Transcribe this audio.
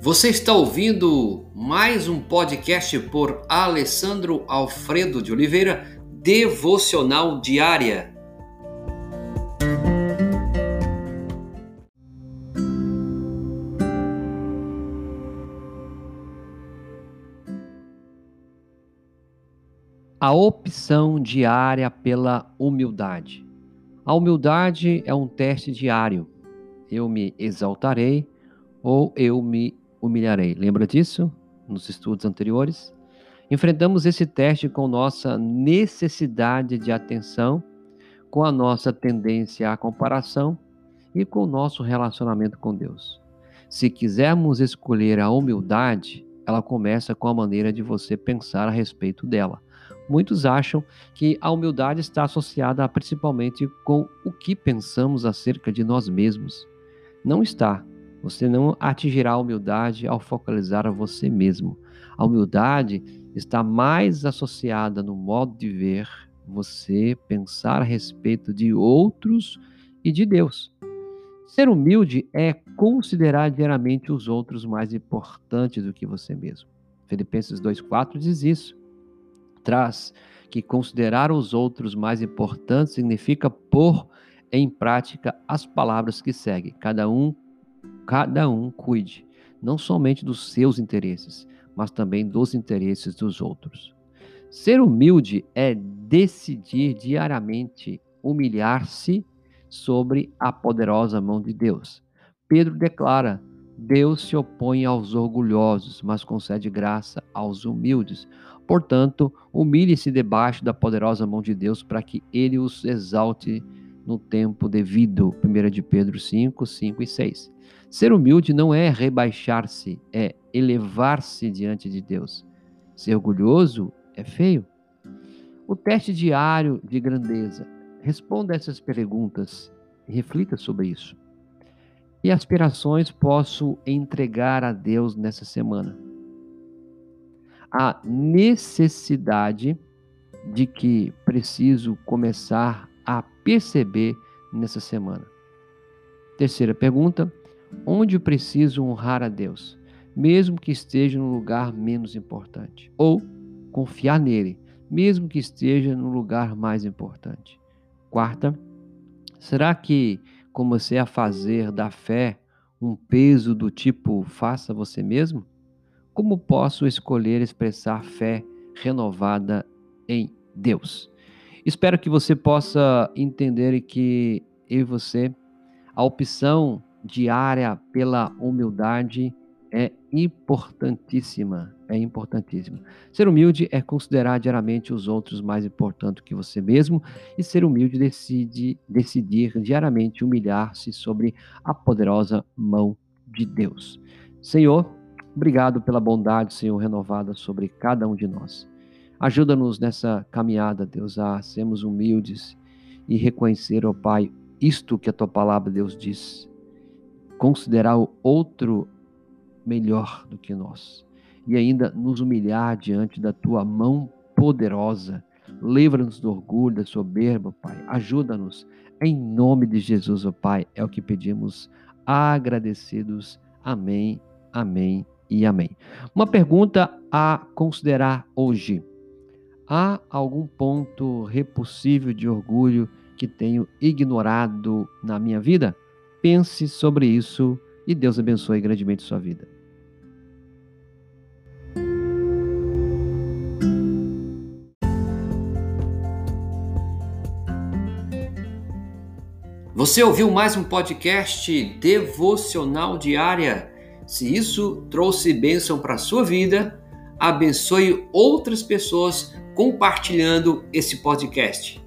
Você está ouvindo mais um podcast por Alessandro Alfredo de Oliveira, Devocional Diária. A opção diária pela humildade. A humildade é um teste diário. Eu me exaltarei ou eu me humilharei. Lembra disso? Nos estudos anteriores? Enfrentamos esse teste com nossa necessidade de atenção, com a nossa tendência à comparação e com o nosso relacionamento com Deus. Se quisermos escolher a humildade, ela começa com a maneira de você pensar a respeito dela. Muitos acham que a humildade está associada principalmente com o que pensamos acerca de nós mesmos. Não está. Você não atingirá a humildade ao focalizar a você mesmo. A humildade está mais associada no modo de ver você pensar a respeito de outros e de Deus. Ser humilde é considerar diariamente os outros mais importantes do que você mesmo. Filipenses 2,4 diz isso. Traz que considerar os outros mais importantes significa pôr em prática as palavras que seguem. Cada um cada um cuide não somente dos seus interesses, mas também dos interesses dos outros. Ser humilde é decidir diariamente humilhar-se sobre a poderosa mão de Deus. Pedro declara: Deus se opõe aos orgulhosos, mas concede graça aos humildes. Portanto, humilhe-se debaixo da poderosa mão de Deus para que ele os exalte no tempo devido. 1 de Pedro 5, 5 e 6. Ser humilde não é rebaixar-se, é elevar-se diante de Deus. Ser orgulhoso é feio. O teste diário de grandeza. Responda essas perguntas e reflita sobre isso. Que aspirações posso entregar a Deus nessa semana? A necessidade de que preciso começar a perceber nessa semana. Terceira pergunta: onde preciso honrar a Deus, mesmo que esteja no lugar menos importante? Ou confiar nele, mesmo que esteja no lugar mais importante? Quarta: será que comecei a fazer da fé um peso do tipo faça você mesmo? Como posso escolher expressar fé renovada em Deus? Espero que você possa entender que eu e você, a opção diária pela humildade é importantíssima. É importantíssima. Ser humilde é considerar diariamente os outros mais importantes que você mesmo, e ser humilde decide decidir diariamente humilhar-se sobre a poderosa mão de Deus. Senhor, obrigado pela bondade, Senhor, renovada sobre cada um de nós. Ajuda-nos nessa caminhada, Deus, a sermos humildes e reconhecer, ó Pai, isto que a tua palavra, Deus, diz. Considerar o outro melhor do que nós e ainda nos humilhar diante da tua mão poderosa. Livra-nos do orgulho, da soberba, Pai. Ajuda-nos. Em nome de Jesus, ó Pai, é o que pedimos, agradecidos. Amém, amém e amém. Uma pergunta a considerar hoje. Há algum ponto repulsivo de orgulho que tenho ignorado na minha vida? Pense sobre isso e Deus abençoe grandemente sua vida. Você ouviu mais um podcast devocional diária? Se isso trouxe bênção para a sua vida, abençoe outras pessoas compartilhando esse podcast.